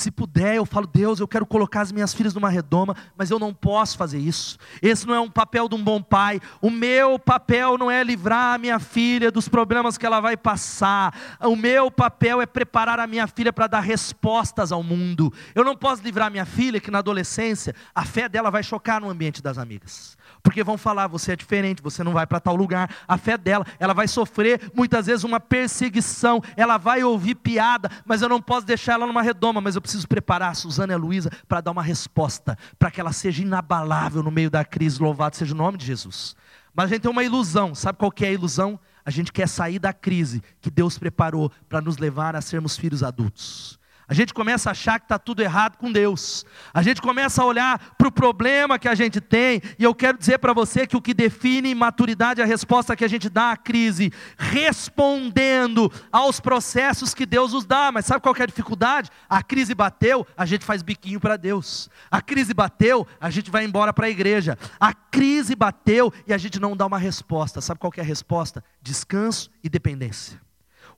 Se puder, eu falo, Deus, eu quero colocar as minhas filhas numa redoma, mas eu não posso fazer isso. Esse não é um papel de um bom pai. O meu papel não é livrar a minha filha dos problemas que ela vai passar. O meu papel é preparar a minha filha para dar respostas ao mundo. Eu não posso livrar minha filha que na adolescência a fé dela vai chocar no ambiente das amigas porque vão falar, você é diferente, você não vai para tal lugar. A fé dela, ela vai sofrer muitas vezes uma perseguição, ela vai ouvir piada, mas eu não posso deixar ela numa redoma, mas eu preciso preparar a Suzana e a Luísa para dar uma resposta, para que ela seja inabalável no meio da crise, louvado seja o nome de Jesus. Mas a gente tem uma ilusão, sabe qual que é a ilusão? A gente quer sair da crise que Deus preparou para nos levar a sermos filhos adultos. A gente começa a achar que está tudo errado com Deus. A gente começa a olhar para o problema que a gente tem. E eu quero dizer para você que o que define maturidade é a resposta que a gente dá à crise, respondendo aos processos que Deus nos dá. Mas sabe qual é a dificuldade? A crise bateu, a gente faz biquinho para Deus. A crise bateu, a gente vai embora para a igreja. A crise bateu e a gente não dá uma resposta. Sabe qual é a resposta? Descanso e dependência.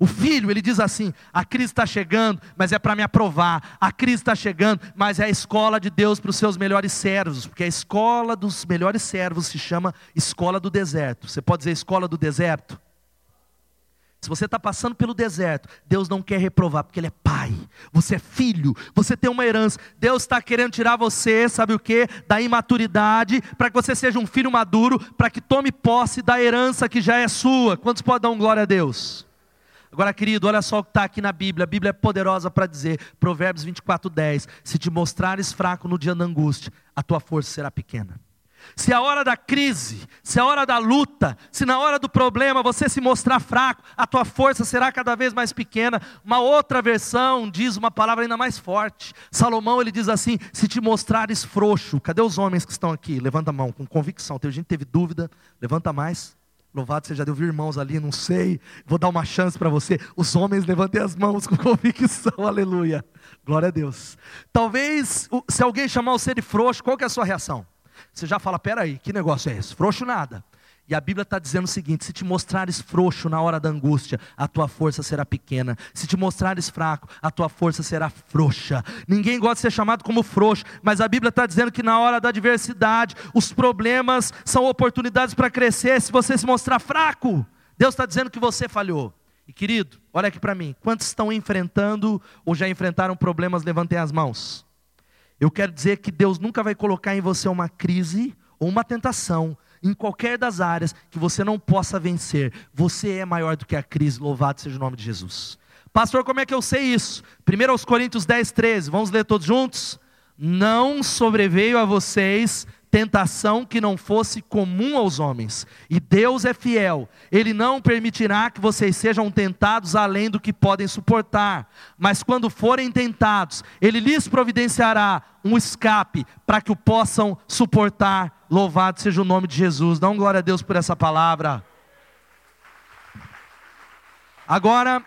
O filho, ele diz assim: a crise está chegando, mas é para me aprovar. A crise está chegando, mas é a escola de Deus para os seus melhores servos, porque a escola dos melhores servos se chama escola do deserto. Você pode dizer escola do deserto? Se você está passando pelo deserto, Deus não quer reprovar, porque Ele é pai, você é filho, você tem uma herança. Deus está querendo tirar você, sabe o que? Da imaturidade, para que você seja um filho maduro, para que tome posse da herança que já é sua. Quantos podem dar um glória a Deus? Agora, querido, olha só o que está aqui na Bíblia. A Bíblia é poderosa para dizer, Provérbios 24, 10: Se te mostrares fraco no dia da angústia, a tua força será pequena. Se a hora da crise, se a hora da luta, se na hora do problema você se mostrar fraco, a tua força será cada vez mais pequena. Uma outra versão diz uma palavra ainda mais forte. Salomão ele diz assim: se te mostrares frouxo, cadê os homens que estão aqui? Levanta a mão com convicção. Tem gente que teve dúvida, levanta mais. Louvado seja Deus, vi irmãos ali, não sei, vou dar uma chance para você. Os homens levantem as mãos com convicção, aleluia. Glória a Deus. Talvez, se alguém chamar você de frouxo, qual que é a sua reação? Você já fala, peraí, que negócio é esse? Frouxo nada. E a Bíblia está dizendo o seguinte: se te mostrares frouxo na hora da angústia, a tua força será pequena. Se te mostrares fraco, a tua força será frouxa. Ninguém gosta de ser chamado como frouxo, mas a Bíblia está dizendo que na hora da adversidade, os problemas são oportunidades para crescer. Se você se mostrar fraco, Deus está dizendo que você falhou. E querido, olha aqui para mim: quantos estão enfrentando ou já enfrentaram problemas? Levantem as mãos. Eu quero dizer que Deus nunca vai colocar em você uma crise ou uma tentação em qualquer das áreas que você não possa vencer. Você é maior do que a crise, louvado seja o nome de Jesus. Pastor, como é que eu sei isso? 1 Coríntios 10, 13, vamos ler todos juntos? Não sobreveio a vocês tentação que não fosse comum aos homens. E Deus é fiel, Ele não permitirá que vocês sejam tentados além do que podem suportar. Mas quando forem tentados, Ele lhes providenciará um escape para que o possam suportar. Louvado seja o nome de Jesus. Dá um glória a Deus por essa palavra. Agora,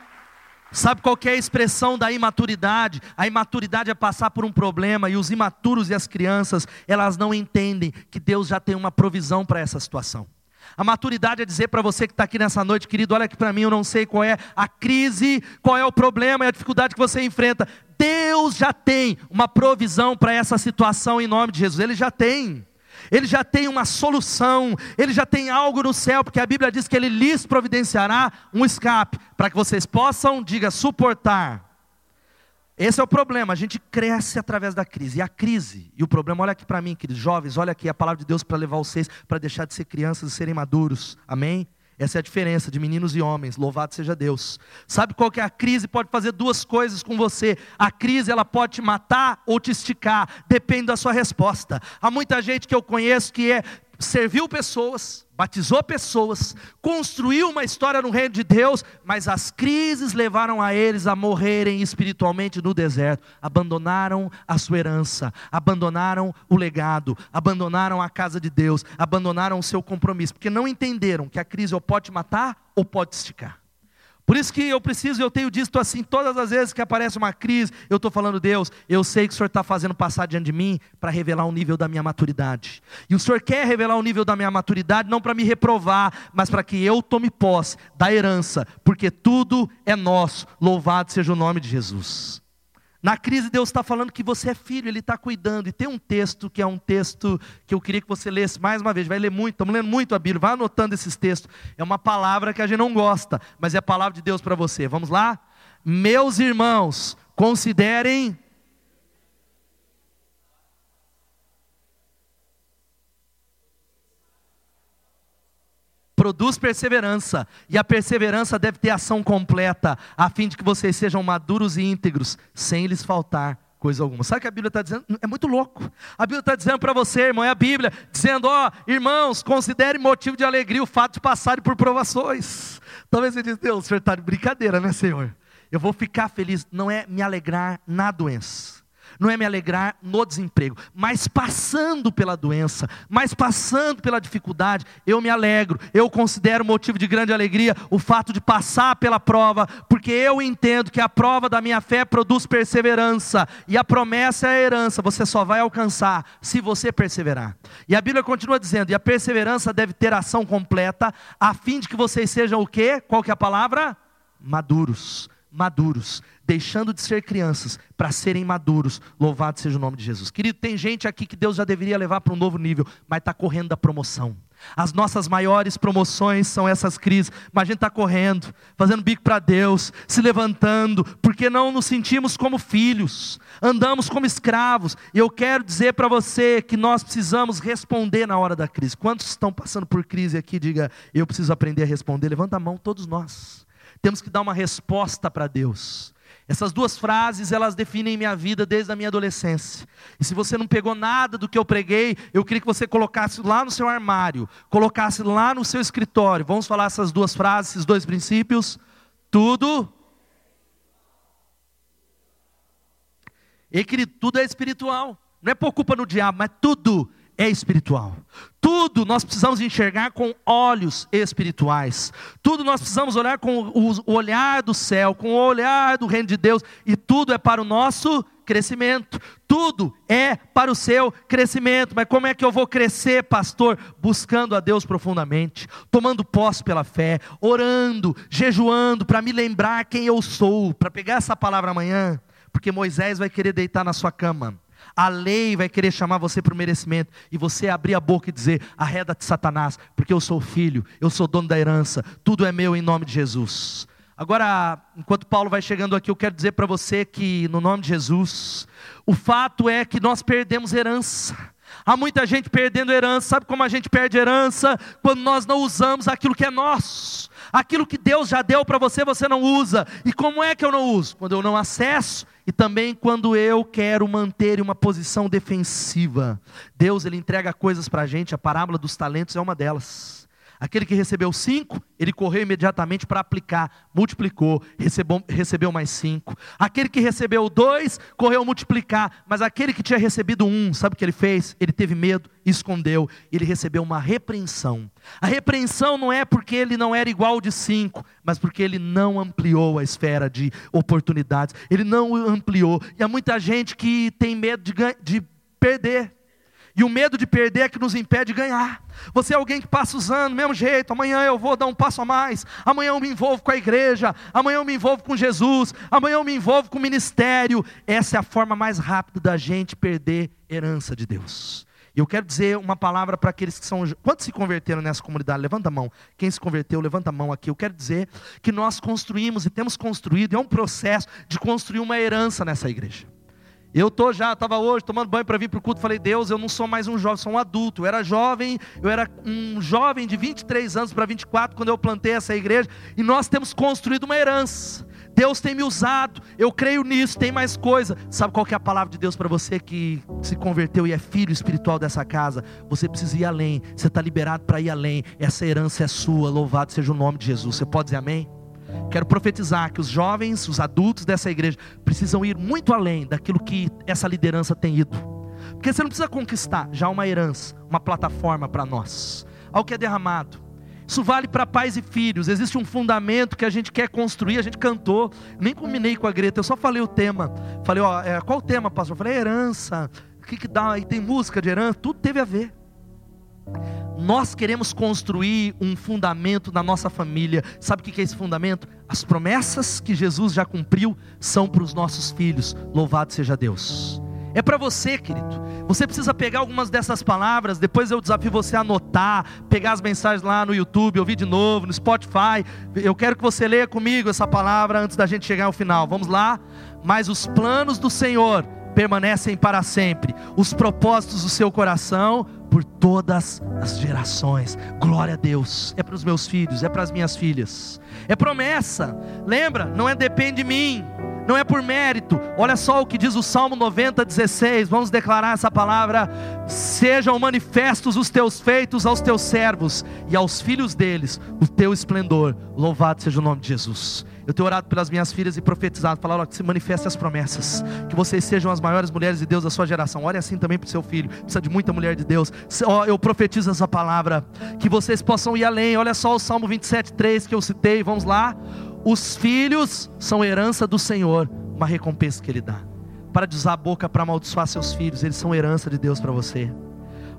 Sabe qual é a expressão da imaturidade? A imaturidade é passar por um problema e os imaturos e as crianças, elas não entendem que Deus já tem uma provisão para essa situação. A maturidade é dizer para você que está aqui nessa noite, querido, olha aqui para mim, eu não sei qual é a crise, qual é o problema e a dificuldade que você enfrenta. Deus já tem uma provisão para essa situação em nome de Jesus, Ele já tem ele já tem uma solução, ele já tem algo no céu, porque a Bíblia diz que ele lhes providenciará um escape, para que vocês possam, diga, suportar. Esse é o problema, a gente cresce através da crise. E a crise, e o problema, olha aqui para mim, queridos jovens, olha aqui a palavra de Deus para levar vocês para deixar de ser crianças e serem maduros. Amém? Essa é a diferença de meninos e homens. Louvado seja Deus. Sabe qual que é a crise? Pode fazer duas coisas com você. A crise ela pode te matar ou te esticar, depende da sua resposta. Há muita gente que eu conheço que é serviu pessoas, batizou pessoas, construiu uma história no reino de Deus, mas as crises levaram a eles a morrerem espiritualmente no deserto. Abandonaram a sua herança, abandonaram o legado, abandonaram a casa de Deus, abandonaram o seu compromisso, porque não entenderam que a crise ou pode matar ou pode esticar. Por isso que eu preciso, eu tenho dito assim, todas as vezes que aparece uma crise, eu estou falando, Deus, eu sei que o Senhor está fazendo passar diante de mim para revelar o nível da minha maturidade. E o Senhor quer revelar o nível da minha maturidade, não para me reprovar, mas para que eu tome posse da herança, porque tudo é nosso. Louvado seja o nome de Jesus. Na crise, Deus está falando que você é filho, Ele está cuidando. E tem um texto que é um texto que eu queria que você lesse mais uma vez. Vai ler muito, estamos lendo muito a Bíblia. Vai anotando esses textos. É uma palavra que a gente não gosta, mas é a palavra de Deus para você. Vamos lá? Meus irmãos, considerem produz perseverança, e a perseverança deve ter ação completa, a fim de que vocês sejam maduros e íntegros, sem lhes faltar coisa alguma. Sabe o que a Bíblia está dizendo? É muito louco. A Bíblia está dizendo para você, irmão, é a Bíblia, dizendo: ó, irmãos, considere motivo de alegria o fato de passarem por provações. Talvez você diz, Deus, o senhor está de brincadeira, né, Senhor? Eu vou ficar feliz, não é me alegrar na doença não é me alegrar no desemprego, mas passando pela doença, mas passando pela dificuldade, eu me alegro, eu considero motivo de grande alegria o fato de passar pela prova, porque eu entendo que a prova da minha fé produz perseverança, e a promessa é a herança, você só vai alcançar se você perseverar. E a Bíblia continua dizendo: e a perseverança deve ter ação completa, a fim de que vocês sejam o quê? Qual que é a palavra? Maduros maduros, deixando de ser crianças para serem maduros. Louvado seja o nome de Jesus. Querido, tem gente aqui que Deus já deveria levar para um novo nível, mas está correndo da promoção. As nossas maiores promoções são essas crises, mas a gente está correndo, fazendo bico para Deus, se levantando, porque não nos sentimos como filhos, andamos como escravos. E eu quero dizer para você que nós precisamos responder na hora da crise. Quantos estão passando por crise aqui? Diga, eu preciso aprender a responder. Levanta a mão, todos nós temos que dar uma resposta para Deus. Essas duas frases, elas definem minha vida desde a minha adolescência. E se você não pegou nada do que eu preguei, eu queria que você colocasse lá no seu armário, colocasse lá no seu escritório. Vamos falar essas duas frases, esses dois princípios. Tudo. E querido, tudo é espiritual. Não é por culpa no diabo, mas tudo é espiritual. Tudo nós precisamos enxergar com olhos espirituais. Tudo nós precisamos olhar com o olhar do céu, com o olhar do reino de Deus, e tudo é para o nosso crescimento. Tudo é para o seu crescimento. Mas como é que eu vou crescer, pastor? Buscando a Deus profundamente, tomando posse pela fé, orando, jejuando para me lembrar quem eu sou, para pegar essa palavra amanhã, porque Moisés vai querer deitar na sua cama. A lei vai querer chamar você para o merecimento e você abrir a boca e dizer: arreda-te, Satanás, porque eu sou filho, eu sou dono da herança, tudo é meu em nome de Jesus. Agora, enquanto Paulo vai chegando aqui, eu quero dizer para você que, no nome de Jesus, o fato é que nós perdemos herança. Há muita gente perdendo herança. Sabe como a gente perde herança? Quando nós não usamos aquilo que é nosso. Aquilo que Deus já deu para você, você não usa. E como é que eu não uso? Quando eu não acesso e também quando eu quero manter uma posição defensiva. Deus ele entrega coisas para a gente, a parábola dos talentos é uma delas. Aquele que recebeu cinco, ele correu imediatamente para aplicar, multiplicou, recebeu, recebeu mais cinco. Aquele que recebeu dois, correu multiplicar, mas aquele que tinha recebido um, sabe o que ele fez? Ele teve medo, escondeu, ele recebeu uma repreensão. A repreensão não é porque ele não era igual de cinco, mas porque ele não ampliou a esfera de oportunidades, ele não ampliou. E há muita gente que tem medo de, de perder. E o medo de perder é que nos impede de ganhar. Você é alguém que passa os anos, mesmo jeito, amanhã eu vou dar um passo a mais, amanhã eu me envolvo com a igreja, amanhã eu me envolvo com Jesus, amanhã eu me envolvo com o ministério. Essa é a forma mais rápida da gente perder herança de Deus. E eu quero dizer uma palavra para aqueles que são. Quantos se converteram nessa comunidade? Levanta a mão. Quem se converteu, levanta a mão aqui. Eu quero dizer que nós construímos e temos construído, é um processo de construir uma herança nessa igreja. Eu tô já, estava hoje tomando banho para vir para o culto, falei, Deus, eu não sou mais um jovem, sou um adulto. Eu era jovem, eu era um jovem de 23 anos para 24 quando eu plantei essa igreja, e nós temos construído uma herança. Deus tem me usado, eu creio nisso, tem mais coisa. Sabe qual que é a palavra de Deus para você que se converteu e é filho espiritual dessa casa? Você precisa ir além, você está liberado para ir além. Essa herança é sua, louvado seja o nome de Jesus. Você pode dizer amém? Quero profetizar que os jovens, os adultos dessa igreja, precisam ir muito além daquilo que essa liderança tem ido. Porque você não precisa conquistar já uma herança, uma plataforma para nós, algo que é derramado. Isso vale para pais e filhos. Existe um fundamento que a gente quer construir. A gente cantou, nem combinei com a Greta, eu só falei o tema. Falei, ó, é, qual o tema, pastor? Eu falei, é herança. O que, que dá? Aí tem música de herança, tudo teve a ver. Nós queremos construir um fundamento na nossa família. Sabe o que é esse fundamento? As promessas que Jesus já cumpriu são para os nossos filhos. Louvado seja Deus. É para você, querido. Você precisa pegar algumas dessas palavras. Depois eu desafio você a anotar, pegar as mensagens lá no YouTube, ouvir de novo, no Spotify. Eu quero que você leia comigo essa palavra antes da gente chegar ao final. Vamos lá? Mas os planos do Senhor permanecem para sempre. Os propósitos do seu coração por todas as gerações. Glória a Deus. É para os meus filhos, é para as minhas filhas. É promessa. Lembra? Não é depende de mim. Não é por mérito. Olha só o que diz o Salmo 90, 16. Vamos declarar essa palavra. Sejam manifestos os teus feitos aos teus servos e aos filhos deles, o teu esplendor. Louvado seja o nome de Jesus. Eu tenho orado pelas minhas filhas e profetizado, falado que se manifestem as promessas, que vocês sejam as maiores mulheres de Deus da sua geração. Ore assim também para o seu filho, precisa de muita mulher de Deus. Eu profetizo essa palavra, que vocês possam ir além. Olha só o Salmo 27, 3 que eu citei, vamos lá. Os filhos são herança do Senhor, uma recompensa que Ele dá. Para de usar a boca para amaldiçoar seus filhos, eles são herança de Deus para você.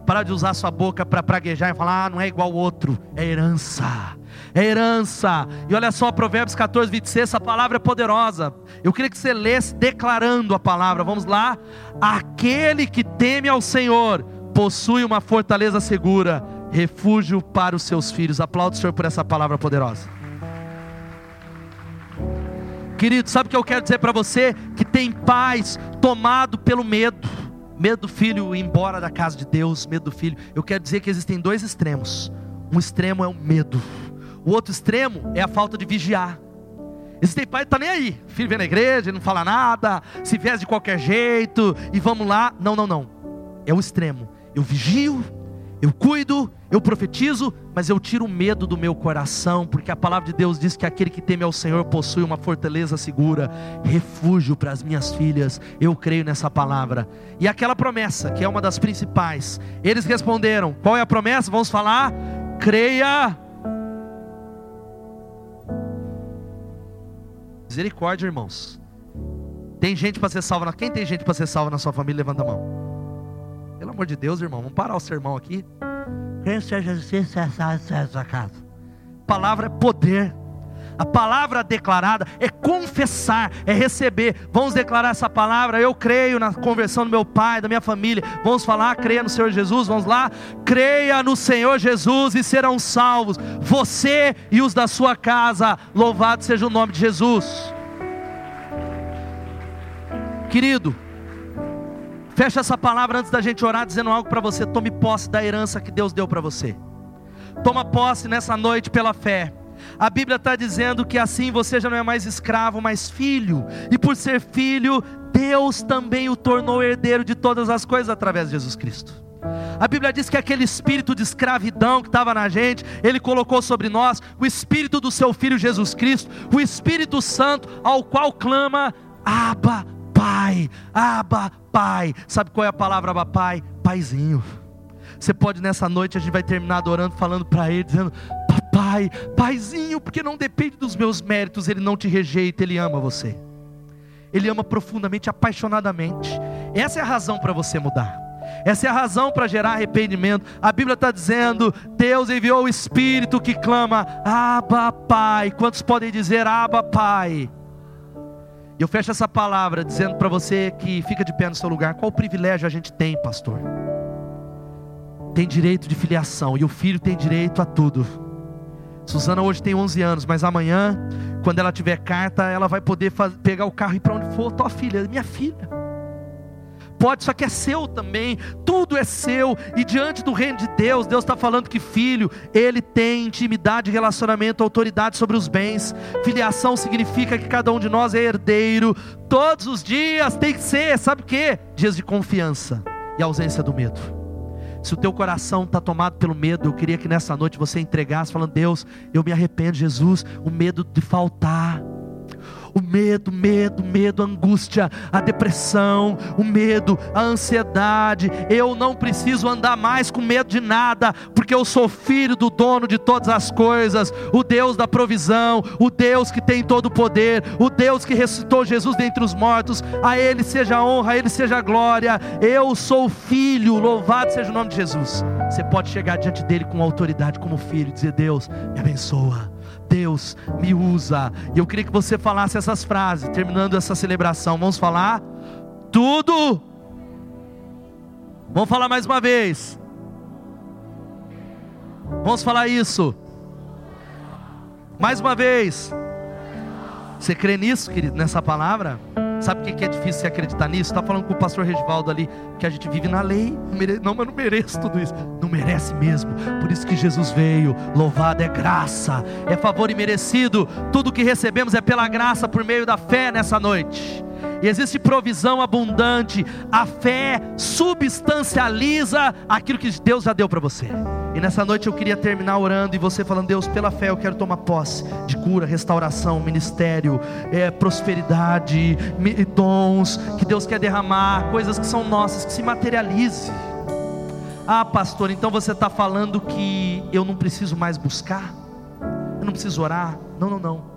Para de usar sua boca para praguejar e falar, ah, não é igual ao outro, é herança é herança. E olha só, Provérbios 14, 26, essa palavra é poderosa. Eu queria que você lesse declarando a palavra. Vamos lá. Aquele que teme ao Senhor possui uma fortaleza segura, refúgio para os seus filhos. Aplaudo o Senhor por essa palavra poderosa. Querido, sabe o que eu quero dizer para você? Que tem paz tomado pelo medo. Medo do filho ir embora da casa de Deus, medo do filho. Eu quero dizer que existem dois extremos. Um extremo é o medo o outro extremo é a falta de vigiar. Existem pai que está nem aí. Filho vem na igreja, não fala nada, se veste de qualquer jeito, e vamos lá. Não, não, não. É o extremo. Eu vigio, eu cuido, eu profetizo, mas eu tiro o medo do meu coração, porque a palavra de Deus diz que aquele que teme ao Senhor possui uma fortaleza segura, refúgio para as minhas filhas. Eu creio nessa palavra. E aquela promessa, que é uma das principais, eles responderam: qual é a promessa? Vamos falar? Creia Misericórdia, irmãos. Tem gente para ser salva. Quem tem gente para ser salva na sua família? Levanta a mão. Pelo amor de Deus, irmão. Vamos parar o sermão aqui. Quem seja Jesus, essa casa. Palavra é poder. A palavra declarada é confessar, é receber. Vamos declarar essa palavra. Eu creio na conversão do meu pai, da minha família. Vamos falar, creia no Senhor Jesus. Vamos lá. Creia no Senhor Jesus e serão salvos. Você e os da sua casa. Louvado seja o nome de Jesus. Querido, fecha essa palavra antes da gente orar, dizendo algo para você. Tome posse da herança que Deus deu para você. Toma posse nessa noite pela fé. A Bíblia está dizendo que assim você já não é mais escravo, mas filho, e por ser filho, Deus também o tornou herdeiro de todas as coisas através de Jesus Cristo. A Bíblia diz que aquele espírito de escravidão que estava na gente, Ele colocou sobre nós o espírito do Seu Filho Jesus Cristo, o Espírito Santo, ao qual clama: Abba, Pai, Abba, Pai. Sabe qual é a palavra Abba, Pai? Paizinho. Você pode nessa noite, a gente vai terminar adorando, falando para Ele, dizendo: Papai pai, paizinho, porque não depende dos meus méritos, ele não te rejeita, ele ama você. Ele ama profundamente, apaixonadamente. Essa é a razão para você mudar. Essa é a razão para gerar arrependimento. A Bíblia está dizendo: Deus enviou o Espírito que clama, Abba Pai. Quantos podem dizer Abba Pai? E eu fecho essa palavra dizendo para você que fica de pé no seu lugar: qual privilégio a gente tem, pastor? Tem direito de filiação e o filho tem direito a tudo. Suzana hoje tem 11 anos, mas amanhã, quando ela tiver carta, ela vai poder fazer, pegar o carro e ir para onde for. Tua filha, minha filha pode, isso aqui é seu também, tudo é seu, e diante do reino de Deus, Deus está falando que filho, ele tem intimidade, relacionamento, autoridade sobre os bens, filiação significa que cada um de nós é herdeiro, todos os dias tem que ser, sabe o que? Dias de confiança e ausência do medo. Se o teu coração está tomado pelo medo, eu queria que nessa noite você entregasse, falando: Deus, eu me arrependo, Jesus, o medo de faltar o medo, medo, medo, a angústia, a depressão, o medo, a ansiedade. Eu não preciso andar mais com medo de nada, porque eu sou filho do dono de todas as coisas, o Deus da provisão, o Deus que tem todo o poder, o Deus que ressuscitou Jesus dentre os mortos. A Ele seja honra, a Ele seja glória. Eu sou filho, louvado seja o nome de Jesus. Você pode chegar diante dele com autoridade, como filho, e dizer: Deus, me abençoa. Deus me usa. E eu queria que você falasse essas frases, terminando essa celebração. Vamos falar? Tudo. Vamos falar mais uma vez. Vamos falar isso. Mais uma vez. Você crê nisso, querido, nessa palavra? Sabe o que é difícil você acreditar nisso? Está falando com o pastor Regivaldo ali, que a gente vive na lei. Não, mas não mereço tudo isso. Não merece mesmo. Por isso que Jesus veio. Louvado é graça, é favor imerecido. Tudo que recebemos é pela graça por meio da fé nessa noite e existe provisão abundante. A fé substancializa aquilo que Deus já deu para você. E nessa noite eu queria terminar orando e você falando: Deus, pela fé eu quero tomar posse de cura, restauração, ministério, é, prosperidade, dons que Deus quer derramar, coisas que são nossas, que se materialize. Ah, pastor, então você está falando que eu não preciso mais buscar? Eu não preciso orar? Não, não, não.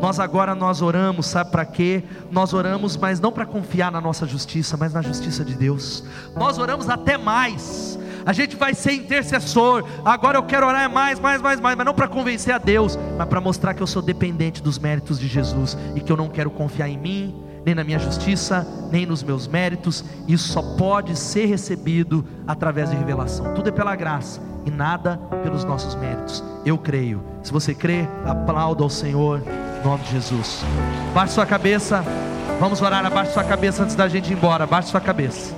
Nós agora nós oramos, sabe para quê? Nós oramos, mas não para confiar na nossa justiça, mas na justiça de Deus. Nós oramos até mais. A gente vai ser intercessor. Agora eu quero orar mais, mais, mais, mais, mas não para convencer a Deus, mas para mostrar que eu sou dependente dos méritos de Jesus e que eu não quero confiar em mim, nem na minha justiça, nem nos meus méritos. Isso só pode ser recebido através de revelação. Tudo é pela graça e nada pelos nossos méritos. Eu creio. Se você crê, aplauda ao Senhor. Em nome de Jesus. Baixe sua cabeça. Vamos orar, abaixe sua cabeça antes da gente ir embora. Abaixe sua cabeça.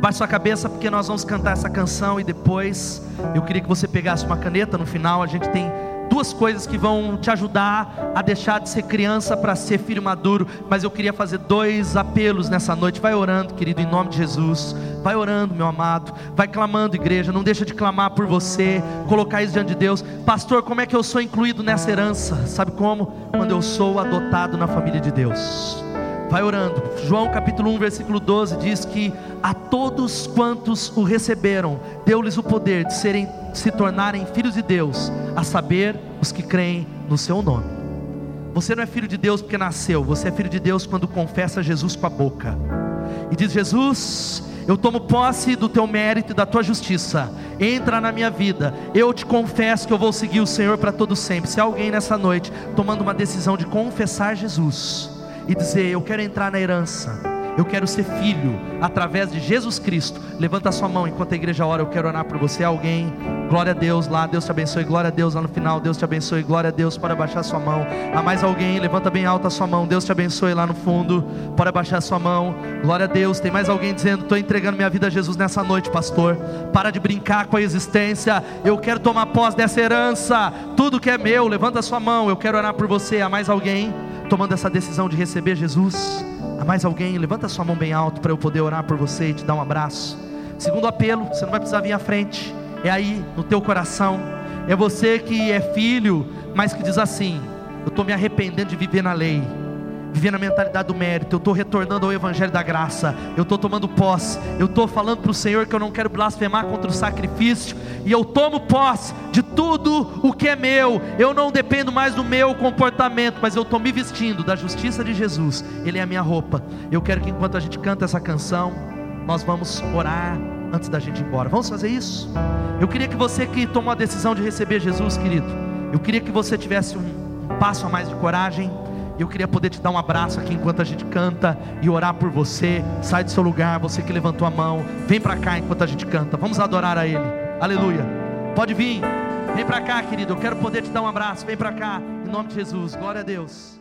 Abaixe sua cabeça porque nós vamos cantar essa canção e depois eu queria que você pegasse uma caneta no final. A gente tem duas coisas que vão te ajudar a deixar de ser criança para ser filho maduro. Mas eu queria fazer dois apelos nessa noite. Vai orando, querido, em nome de Jesus. Vai orando, meu amado. Vai clamando, igreja. Não deixa de clamar por você. Colocar isso diante de Deus. Pastor, como é que eu sou incluído nessa herança? Sabe como? Quando eu sou adotado na família de Deus. Vai orando. João capítulo 1, versículo 12 diz que a todos quantos o receberam, deu-lhes o poder de serem se tornarem filhos de Deus, a saber, os que creem no seu nome. Você não é filho de Deus porque nasceu, você é filho de Deus quando confessa Jesus com a boca. E diz: Jesus, eu tomo posse do teu mérito e da tua justiça. Entra na minha vida. Eu te confesso que eu vou seguir o Senhor para todo sempre. Se alguém nessa noite tomando uma decisão de confessar Jesus, e dizer: Eu quero entrar na herança. Eu quero ser filho através de Jesus Cristo. Levanta a sua mão enquanto a igreja ora. Eu quero orar por você. Alguém, glória a Deus lá. Deus te abençoe. Glória a Deus lá no final. Deus te abençoe. Glória a Deus. Pode abaixar a sua mão. Há mais alguém? Levanta bem alta a sua mão. Deus te abençoe lá no fundo. Pode abaixar a sua mão. Glória a Deus. Tem mais alguém dizendo: Estou entregando minha vida a Jesus nessa noite, pastor. Para de brincar com a existência. Eu quero tomar posse dessa herança. Tudo que é meu. Levanta a sua mão. Eu quero orar por você. Há mais alguém? Tomando essa decisão de receber Jesus? Há mais alguém? Levanta sua mão bem alto para eu poder orar por você e te dar um abraço. Segundo apelo, você não vai precisar vir à frente. É aí no teu coração. É você que é filho, mas que diz assim: Eu estou me arrependendo de viver na lei. Viver na mentalidade do mérito, eu estou retornando ao Evangelho da graça, eu estou tomando posse, eu estou falando para o Senhor que eu não quero blasfemar contra o sacrifício, e eu tomo posse de tudo o que é meu, eu não dependo mais do meu comportamento, mas eu estou me vestindo da justiça de Jesus, Ele é a minha roupa. Eu quero que enquanto a gente canta essa canção, nós vamos orar antes da gente ir embora. Vamos fazer isso? Eu queria que você que tomou a decisão de receber Jesus, querido, eu queria que você tivesse um passo a mais de coragem eu queria poder te dar um abraço aqui enquanto a gente canta e orar por você. Sai do seu lugar, você que levantou a mão. Vem para cá enquanto a gente canta. Vamos adorar a Ele. Aleluia. Pode vir. Vem para cá, querido. Eu quero poder te dar um abraço. Vem para cá. Em nome de Jesus. Glória a Deus.